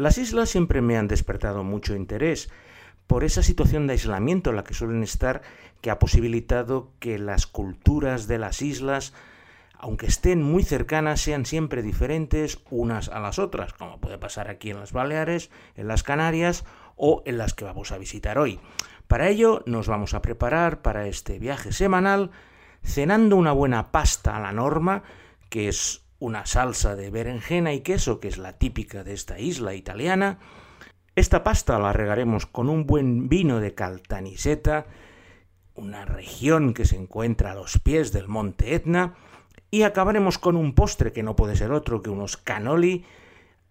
Las islas siempre me han despertado mucho interés por esa situación de aislamiento en la que suelen estar que ha posibilitado que las culturas de las islas, aunque estén muy cercanas, sean siempre diferentes unas a las otras, como puede pasar aquí en las Baleares, en las Canarias o en las que vamos a visitar hoy. Para ello nos vamos a preparar para este viaje semanal cenando una buena pasta a la norma, que es una salsa de berenjena y queso, que es la típica de esta isla italiana, esta pasta la regaremos con un buen vino de Caltaniseta, una región que se encuentra a los pies del monte Etna, y acabaremos con un postre que no puede ser otro que unos cannoli,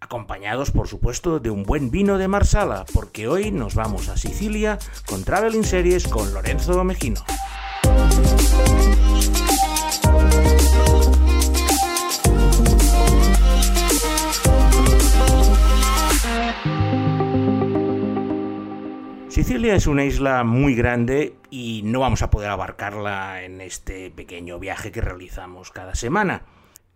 acompañados por supuesto de un buen vino de Marsala, porque hoy nos vamos a Sicilia con Traveling Series con Lorenzo Mejino. Sicilia es una isla muy grande y no vamos a poder abarcarla en este pequeño viaje que realizamos cada semana.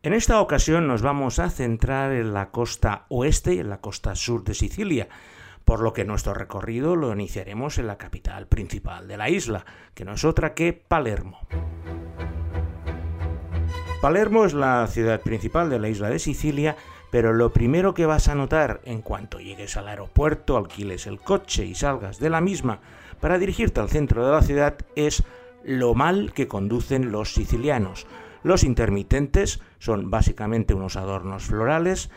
En esta ocasión nos vamos a centrar en la costa oeste y en la costa sur de Sicilia, por lo que nuestro recorrido lo iniciaremos en la capital principal de la isla, que no es otra que Palermo. Palermo es la ciudad principal de la isla de Sicilia pero lo primero que vas a notar en cuanto llegues al aeropuerto, alquiles el coche y salgas de la misma para dirigirte al centro de la ciudad es lo mal que conducen los sicilianos. Los intermitentes son básicamente unos adornos florales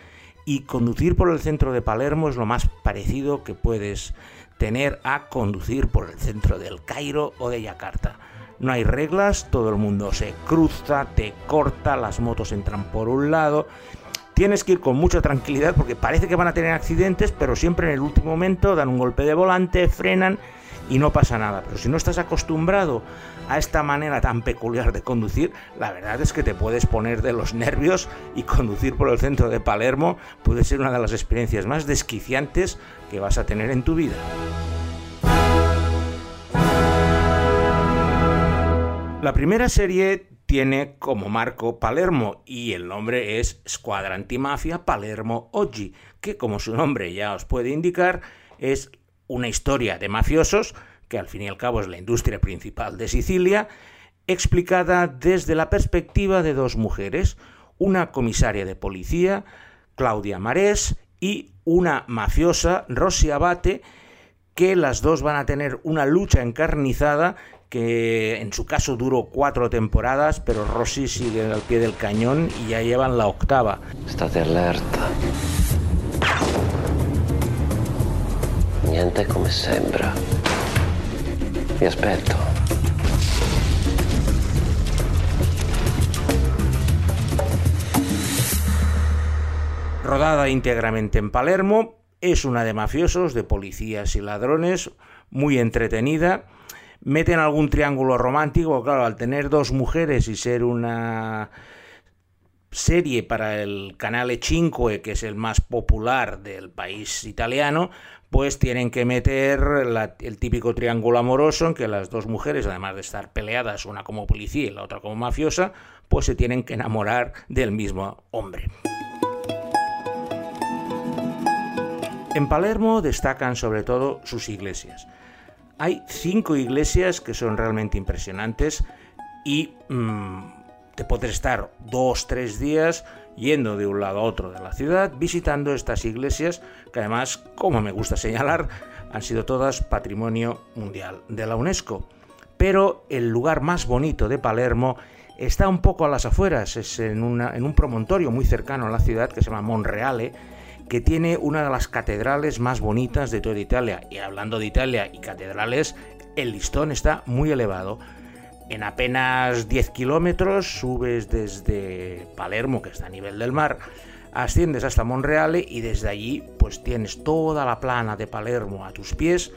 y conducir por el centro de Palermo es lo más parecido que puedes tener a conducir por el centro del Cairo o de Yakarta. No hay reglas, todo el mundo se cruza, te corta, las motos entran por un lado tienes que ir con mucha tranquilidad porque parece que van a tener accidentes, pero siempre en el último momento dan un golpe de volante, frenan y no pasa nada. Pero si no estás acostumbrado a esta manera tan peculiar de conducir, la verdad es que te puedes poner de los nervios y conducir por el centro de Palermo puede ser una de las experiencias más desquiciantes que vas a tener en tu vida. La primera serie tiene como marco Palermo y el nombre es Squadra Antimafia Palermo Oggi, que como su nombre ya os puede indicar es una historia de mafiosos, que al fin y al cabo es la industria principal de Sicilia, explicada desde la perspectiva de dos mujeres, una comisaria de policía, Claudia Marés, y una mafiosa, Rosy Abate, que las dos van a tener una lucha encarnizada que en su caso duró cuatro temporadas, pero Rossi sigue al pie del cañón y ya llevan la octava. State alerta. Niente come sembra. Vi aspetto. Rodada íntegramente en Palermo, es una de mafiosos, de policías y ladrones, muy entretenida meten algún triángulo romántico, claro, al tener dos mujeres y ser una serie para el canale 5, que es el más popular del país italiano, pues tienen que meter el típico triángulo amoroso en que las dos mujeres, además de estar peleadas, una como policía y la otra como mafiosa, pues se tienen que enamorar del mismo hombre. En Palermo destacan sobre todo sus iglesias. Hay cinco iglesias que son realmente impresionantes y mm, te puedes estar dos, tres días yendo de un lado a otro de la ciudad visitando estas iglesias que además, como me gusta señalar, han sido todas patrimonio mundial de la UNESCO. Pero el lugar más bonito de Palermo está un poco a las afueras, es en, en un promontorio muy cercano a la ciudad que se llama Monreale, que tiene una de las catedrales más bonitas de toda Italia. Y hablando de Italia y catedrales, el listón está muy elevado. En apenas 10 kilómetros subes desde Palermo, que está a nivel del mar, asciendes hasta Monreale y desde allí pues tienes toda la plana de Palermo a tus pies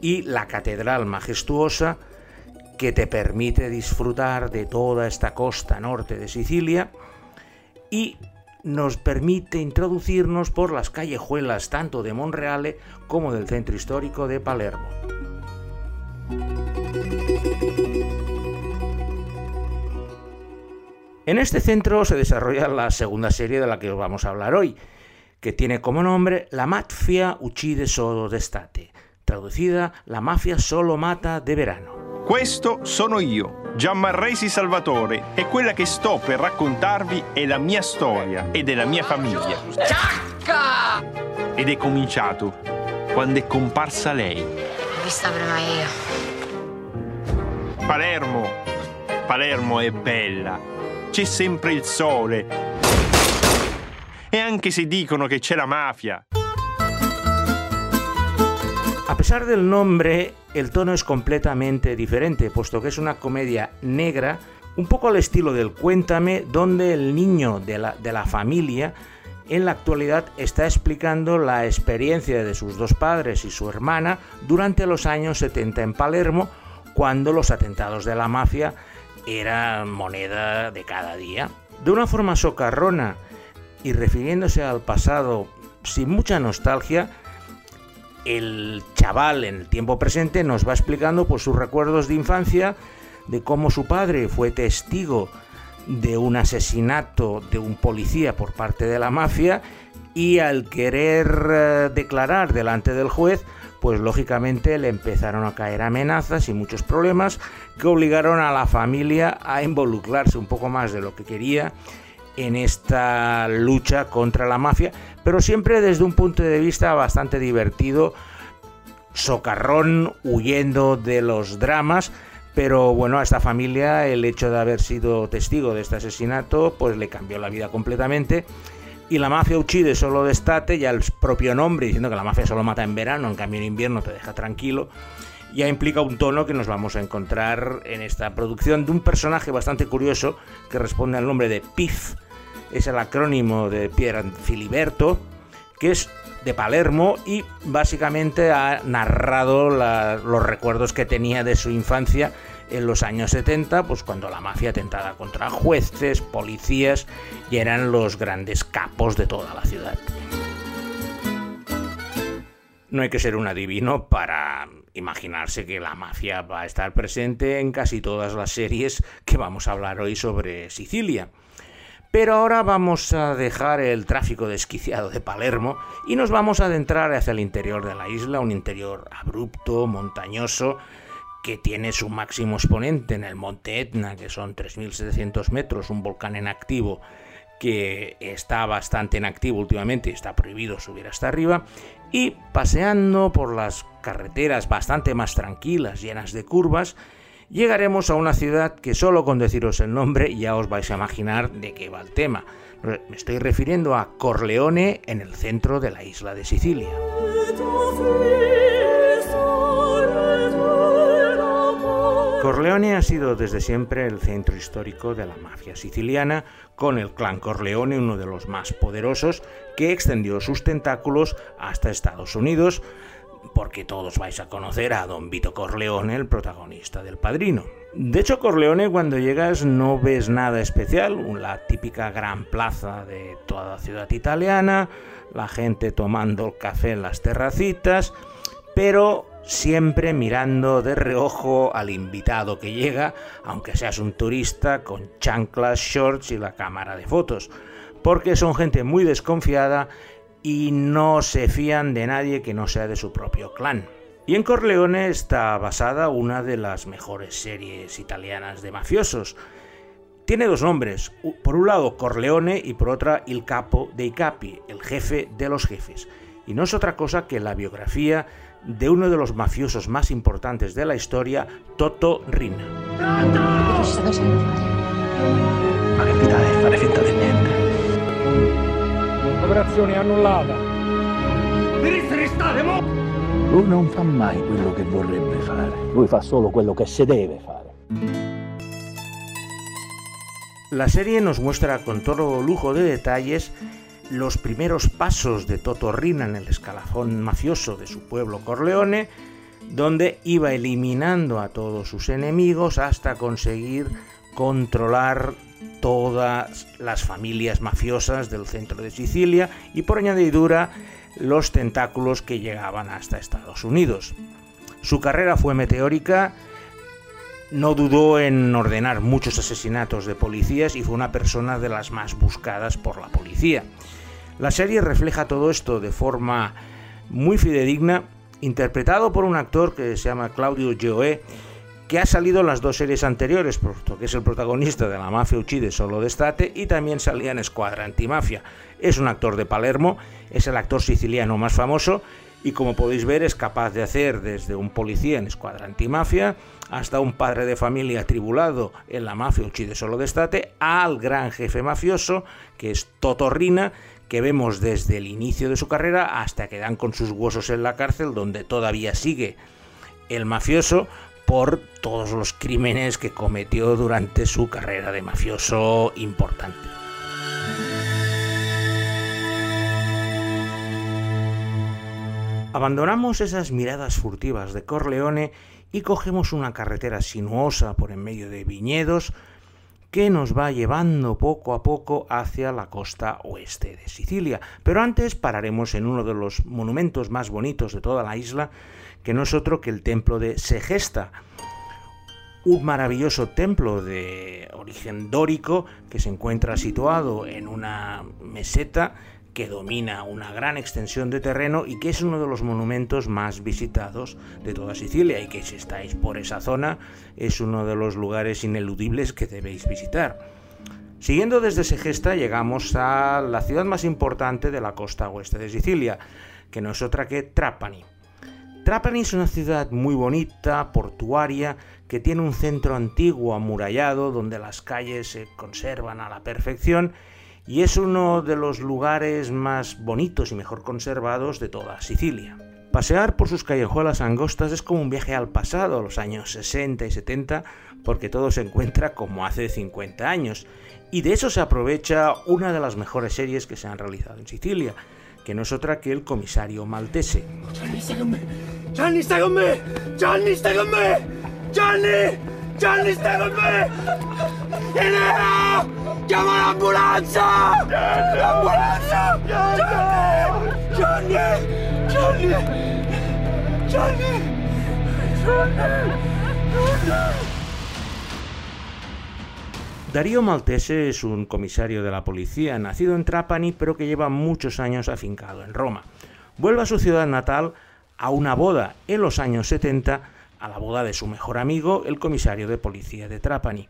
y la catedral majestuosa que te permite disfrutar de toda esta costa norte de Sicilia y nos permite introducirnos por las callejuelas tanto de Monreale como del centro histórico de Palermo. En este centro se desarrolla la segunda serie de la que os vamos a hablar hoy, que tiene como nombre La mafia uccide solo d'estate. Traducida, La mafia solo mata de verano. Gianmarresi Salvatore, e quella che sto per raccontarvi è la mia storia e della mia famiglia. Ciacca! Ed è cominciato quando è comparsa lei. L'ho vista prima io. Palermo, Palermo è bella, c'è sempre il sole. E anche se dicono che c'è la mafia. A pesar del nombre, el tono es completamente diferente, puesto que es una comedia negra, un poco al estilo del Cuéntame, donde el niño de la, de la familia en la actualidad está explicando la experiencia de sus dos padres y su hermana durante los años 70 en Palermo, cuando los atentados de la mafia eran moneda de cada día. De una forma socarrona y refiriéndose al pasado sin mucha nostalgia, el chaval en el tiempo presente nos va explicando pues, sus recuerdos de infancia, de cómo su padre fue testigo de un asesinato de un policía por parte de la mafia y al querer eh, declarar delante del juez, pues lógicamente le empezaron a caer amenazas y muchos problemas que obligaron a la familia a involucrarse un poco más de lo que quería en esta lucha contra la mafia, pero siempre desde un punto de vista bastante divertido, socarrón, huyendo de los dramas, pero bueno, a esta familia el hecho de haber sido testigo de este asesinato pues le cambió la vida completamente. Y la mafia uccide solo destate, ya el propio nombre diciendo que la mafia solo mata en verano, en cambio en invierno te deja tranquilo, ya implica un tono que nos vamos a encontrar en esta producción de un personaje bastante curioso que responde al nombre de Piff, es el acrónimo de Pier Filiberto, que es de Palermo y básicamente ha narrado los recuerdos que tenía de su infancia en los años 70, pues cuando la mafia atentaba contra jueces, policías y eran los grandes capos de toda la ciudad. No hay que ser un adivino para imaginarse que la mafia va a estar presente en casi todas las series que vamos a hablar hoy sobre Sicilia. Pero ahora vamos a dejar el tráfico desquiciado de Palermo y nos vamos a adentrar hacia el interior de la isla, un interior abrupto, montañoso, que tiene su máximo exponente en el monte Etna, que son 3.700 metros, un volcán en activo que está bastante inactivo últimamente y está prohibido subir hasta arriba, y paseando por las carreteras bastante más tranquilas, llenas de curvas, llegaremos a una ciudad que solo con deciros el nombre ya os vais a imaginar de qué va el tema. Me estoy refiriendo a Corleone en el centro de la isla de Sicilia. Corleone ha sido desde siempre el centro histórico de la mafia siciliana, con el clan Corleone uno de los más poderosos, que extendió sus tentáculos hasta Estados Unidos, porque todos vais a conocer a don Vito Corleone, el protagonista del Padrino. De hecho, Corleone cuando llegas no ves nada especial, la típica gran plaza de toda la ciudad italiana, la gente tomando café en las terracitas, pero siempre mirando de reojo al invitado que llega, aunque seas un turista con chanclas, shorts y la cámara de fotos, porque son gente muy desconfiada y no se fían de nadie que no sea de su propio clan. Y en Corleone está basada una de las mejores series italianas de mafiosos. Tiene dos nombres, por un lado Corleone y por otra Il Capo dei Capi, el jefe de los jefes. Y no es otra cosa que la biografía de uno de los mafiosos más importantes de la historia, Toto Rina. Ma che vita è fare finta di niente? Operazione annullata. Lui non fa mai quello che vorrebbe fare. Lui fa solo quello che si deve fare. La serie nos muestra con todo lujo de detalles los primeros pasos de Toto Rina en el escalafón mafioso de su pueblo Corleone, donde iba eliminando a todos sus enemigos hasta conseguir controlar todas las familias mafiosas del centro de Sicilia y por añadidura los tentáculos que llegaban hasta Estados Unidos. Su carrera fue meteórica, no dudó en ordenar muchos asesinatos de policías y fue una persona de las más buscadas por la policía. La serie refleja todo esto de forma muy fidedigna, interpretado por un actor que se llama Claudio Gioé, que ha salido en las dos series anteriores, puesto que es el protagonista de La Mafia Uccide Solo de Estate y también salía en Escuadra Antimafia. Es un actor de Palermo, es el actor siciliano más famoso y como podéis ver es capaz de hacer desde un policía en Escuadra Antimafia hasta un padre de familia atribulado en La Mafia Uccide Solo de Estate al gran jefe mafioso que es Totorrina que vemos desde el inicio de su carrera hasta que dan con sus huesos en la cárcel donde todavía sigue el mafioso por todos los crímenes que cometió durante su carrera de mafioso importante. Abandonamos esas miradas furtivas de Corleone y cogemos una carretera sinuosa por en medio de viñedos que nos va llevando poco a poco hacia la costa oeste de Sicilia. Pero antes pararemos en uno de los monumentos más bonitos de toda la isla, que no es otro que el templo de Segesta, un maravilloso templo de origen dórico que se encuentra situado en una meseta que domina una gran extensión de terreno y que es uno de los monumentos más visitados de toda Sicilia y que si estáis por esa zona es uno de los lugares ineludibles que debéis visitar. Siguiendo desde Segesta llegamos a la ciudad más importante de la costa oeste de Sicilia, que no es otra que Trapani. Trapani es una ciudad muy bonita, portuaria, que tiene un centro antiguo amurallado donde las calles se conservan a la perfección y es uno de los lugares más bonitos y mejor conservados de toda Sicilia. Pasear por sus callejuelas angostas es como un viaje al pasado, los años 60 y 70, porque todo se encuentra como hace 50 años. Y de eso se aprovecha una de las mejores series que se han realizado en Sicilia, que no es otra que el comisario maltese. Johnny, Johnny, Johnny, Johnny, ¡Llama la ambulancia! ¡Ambulancia! ¡Johnny! ¡Johnny! ¡Johnny! Darío Maltese es un comisario de la policía, nacido en Trapani, pero que lleva muchos años afincado en Roma. Vuelve a su ciudad natal a una boda en los años 70, a la boda de su mejor amigo, el comisario de policía de Trapani.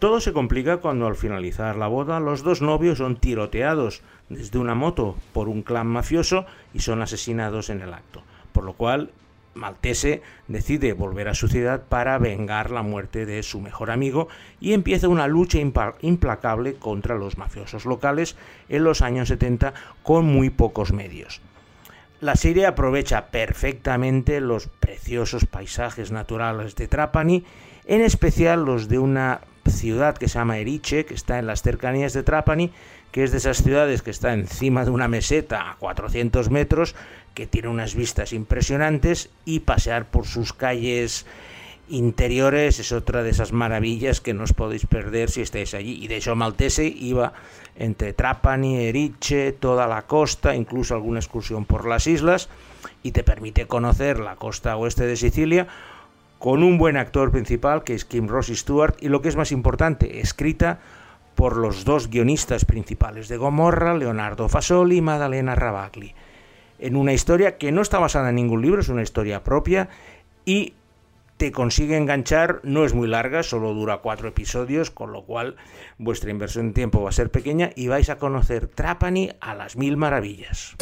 Todo se complica cuando al finalizar la boda los dos novios son tiroteados desde una moto por un clan mafioso y son asesinados en el acto, por lo cual Maltese decide volver a su ciudad para vengar la muerte de su mejor amigo y empieza una lucha implacable contra los mafiosos locales en los años 70 con muy pocos medios. La serie aprovecha perfectamente los preciosos paisajes naturales de Trapani, en especial los de una ciudad que se llama Eriche, que está en las cercanías de Trapani, que es de esas ciudades que está encima de una meseta a 400 metros, que tiene unas vistas impresionantes y pasear por sus calles interiores es otra de esas maravillas que no os podéis perder si estáis allí. Y de hecho Maltese iba entre Trapani, Eriche, toda la costa, incluso alguna excursión por las islas, y te permite conocer la costa oeste de Sicilia con un buen actor principal que es Kim Rossi Stewart y lo que es más importante, escrita por los dos guionistas principales de Gomorra, Leonardo Fasoli y Maddalena Rabagli, en una historia que no está basada en ningún libro, es una historia propia y te consigue enganchar, no es muy larga, solo dura cuatro episodios, con lo cual vuestra inversión en tiempo va a ser pequeña y vais a conocer Trapani a las mil maravillas.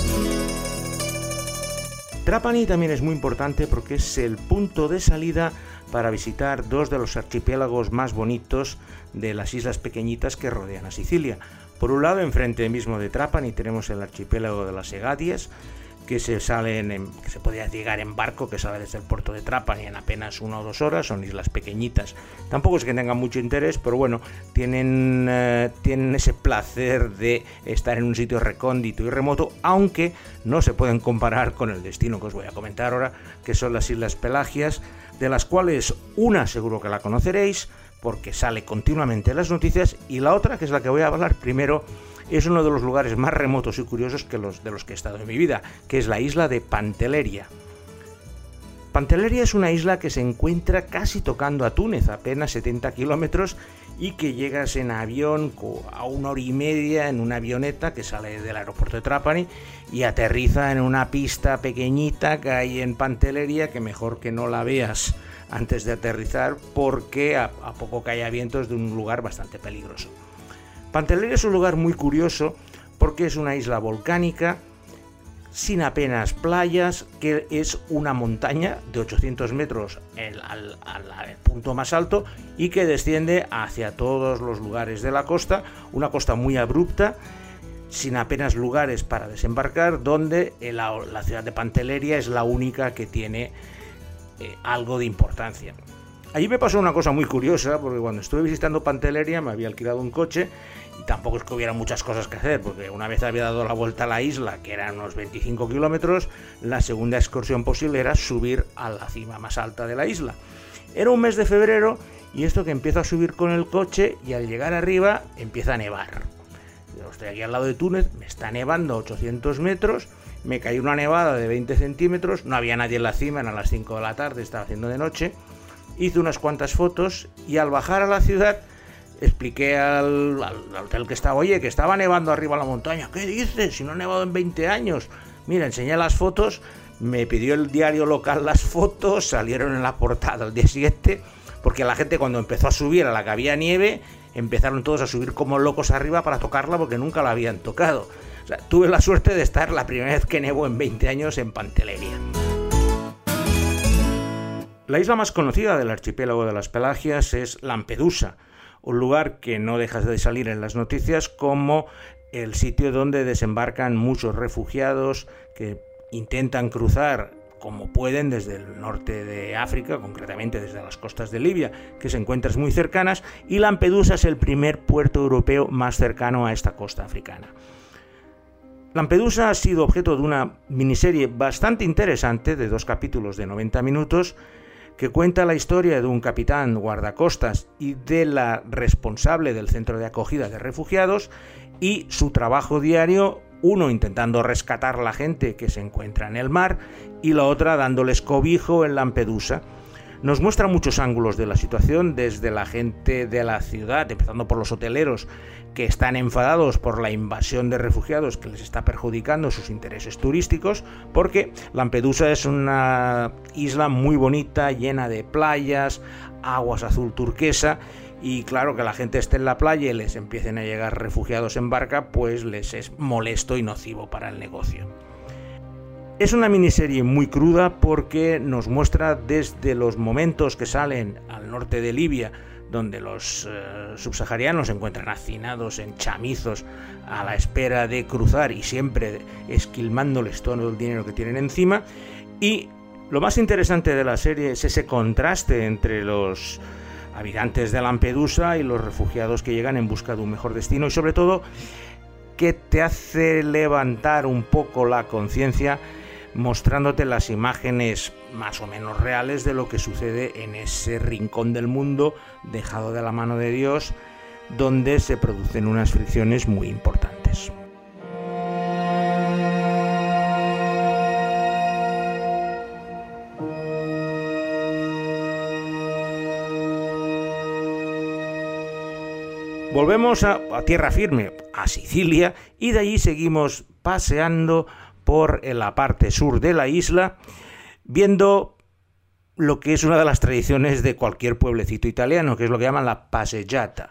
Trapani también es muy importante porque es el punto de salida para visitar dos de los archipiélagos más bonitos de las islas pequeñitas que rodean a Sicilia. Por un lado, enfrente mismo de Trapani tenemos el archipiélago de las Egadias, que se salen en, que se podía llegar en barco que sale desde el puerto de Trapani en apenas una o dos horas son islas pequeñitas. Tampoco es que tengan mucho interés pero bueno tienen eh, tienen ese placer de estar en un sitio recóndito y remoto aunque no se pueden comparar con el destino que os voy a comentar ahora que son las islas Pelagias de las cuales una seguro que la conoceréis porque sale continuamente en las noticias y la otra que es la que voy a hablar primero es uno de los lugares más remotos y curiosos que los de los que he estado en mi vida, que es la isla de Panteleria. Pantelleria es una isla que se encuentra casi tocando a Túnez, apenas 70 kilómetros, y que llegas en avión a una hora y media en una avioneta que sale del aeropuerto de Trapani y aterriza en una pista pequeñita que hay en Pantelleria que mejor que no la veas antes de aterrizar porque a, poco que haya vientos de un lugar bastante peligroso. Pantelleria es un lugar muy curioso porque es una isla volcánica sin apenas playas, que es una montaña de 800 metros al, punto más alto y que desciende hacia todos los lugares de la costa, una costa muy abrupta, sin apenas lugares para desembarcar, donde la, la ciudad de Pantelleria es la única que tiene eh, algo de importancia. Allí me pasó una cosa muy curiosa, porque cuando estuve visitando Pantelleria me había alquilado un coche y tampoco es que hubiera muchas cosas que hacer, porque una vez había dado la vuelta a la isla, que eran unos 25 kilómetros, la segunda excursión posible era subir a la cima más alta de la isla. Era un mes de febrero y esto que empiezo a subir con el coche y al llegar arriba empieza a nevar. estoy aquí al lado de Túnez, me está nevando a 800 metros, me cayó una nevada de 20 centímetros, no había nadie en la cima, eran las 5 de la tarde, estaba haciendo de noche, hice unas cuantas fotos y al bajar a la ciudad expliqué al, hotel que estaba, oye, que estaba nevando arriba a la montaña. ¿Qué dices? Si no ha nevado en 20 años. Mira, enseñé las fotos, me pidió el diario local las fotos, salieron en la portada al día siguiente, porque la gente cuando empezó a subir a la que había nieve, empezaron todos a subir como locos arriba para tocarla porque nunca la habían tocado. Tuve la suerte de estar la primera vez que nevó en 20 años en Panteleria. La isla más conocida del archipiélago de las Pelagias es Lampedusa, un lugar que no deja de salir en las noticias como el sitio donde desembarcan muchos refugiados que intentan cruzar como pueden desde el norte de África, concretamente desde las costas de Libia, que se encuentran muy cercanas, y Lampedusa es el primer puerto europeo más cercano a esta costa africana. Lampedusa ha sido objeto de una miniserie bastante interesante de dos capítulos de 90 minutos que cuenta la historia de un capitán guardacostas y de la responsable del centro de acogida de refugiados y su trabajo diario, uno intentando rescatar la gente que se encuentra en el mar y la otra dándoles cobijo en Lampedusa nos muestra muchos ángulos de la situación, desde la gente de la ciudad, empezando por los hoteleros, que están enfadados por la invasión de refugiados que les está perjudicando sus intereses turísticos, porque Lampedusa es una isla muy bonita, llena de playas, aguas azul turquesa, y claro que la gente esté en la playa y les empiecen a llegar refugiados en barca, pues les es molesto y nocivo para el negocio. Es una miniserie muy cruda porque nos muestra desde los momentos que salen al norte de Libia, donde los eh, subsaharianos se encuentran hacinados en chamizos a la espera de cruzar y siempre esquilmándoles todo el dinero que tienen encima. Y lo más interesante de la serie es ese contraste entre los habitantes de Lampedusa y los refugiados que llegan en busca de un mejor destino y sobre todo que te hace levantar un poco la conciencia mostrándote las imágenes más o menos reales de lo que sucede en ese rincón del mundo dejado de la mano de Dios, donde se producen unas fricciones muy importantes. Volvemos a, tierra firme, a Sicilia, y de allí seguimos paseando por la parte sur de la isla, viendo lo que es una de las tradiciones de cualquier pueblecito italiano, que es lo que llaman la passeggiata.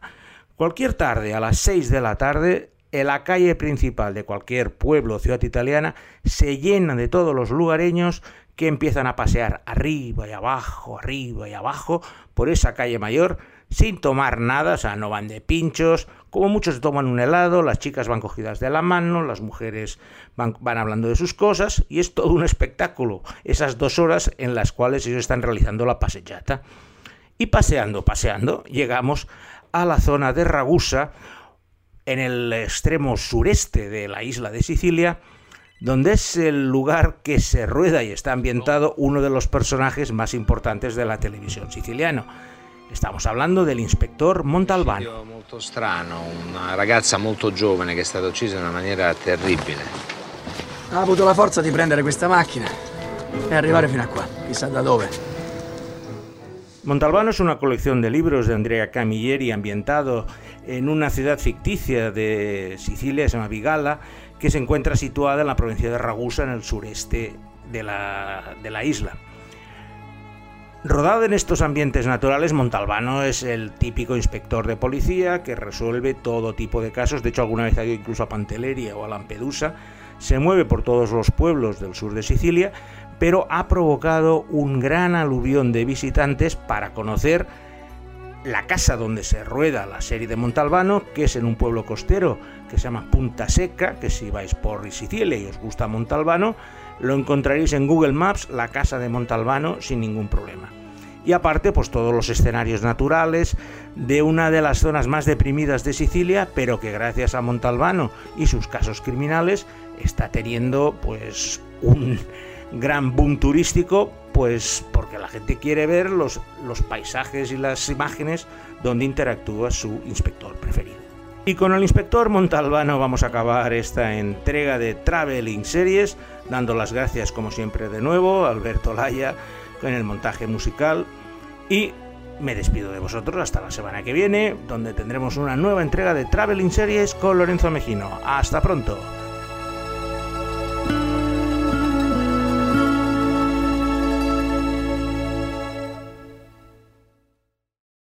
Cualquier tarde, a las 6 de la tarde, en la calle principal de cualquier pueblo o ciudad italiana se llena de todos los lugareños que empiezan a pasear arriba y abajo, arriba y abajo por esa calle mayor sin tomar nada, o sea, no van de pinchos, como muchos toman un helado, las chicas van cogidas de la mano, las mujeres van, hablando de sus cosas, y es todo un espectáculo, esas dos horas en las cuales ellos están realizando la pasellata. Y paseando, paseando, llegamos a la zona de Ragusa, en el extremo sureste de la isla de Sicilia, donde es el lugar que se rueda y está ambientado uno de los personajes más importantes de la televisión siciliana Estamos hablando del inspector Montalbano. molto strano, una ragazza molto giovane che è stata uccisa in una maniera terribile. Ha avuto la forza di prendere questa macchina e arrivare fino a qua, chissà da dove. Montalbano es una colección de libros de Andrea Camilleri ambientado en una ciudad ficticia de Sicilia, se llama Vigala, que se encuentra situada en la provincia de Ragusa, en el sureste de la, de la isla. Rodado en estos ambientes naturales, Montalbano es el típico inspector de policía que resuelve todo tipo de casos. De hecho, alguna vez ha ido incluso a Panteleria o a Lampedusa. Se mueve por todos los pueblos del sur de Sicilia, pero ha provocado un gran aluvión de visitantes para conocer la casa donde se rueda la serie de Montalbano, que es en un pueblo costero que se llama Punta Seca, que si vais por Sicilia y os gusta Montalbano, lo encontraréis en Google Maps, la casa de Montalbano, sin ningún problema. Y aparte, pues todos los escenarios naturales de una de las zonas más deprimidas de Sicilia, pero que gracias a Montalbano y sus casos criminales está teniendo pues un gran boom turístico, pues porque la gente quiere ver los, los paisajes y las imágenes donde interactúa su inspector preferido. Y con el inspector Montalbano vamos a acabar esta entrega de Traveling Series, dando las gracias como siempre de nuevo a Alberto Laya con el montaje musical y me despido de vosotros hasta la semana que viene, donde tendremos una nueva entrega de Traveling Series con Lorenzo Mejino. Hasta pronto.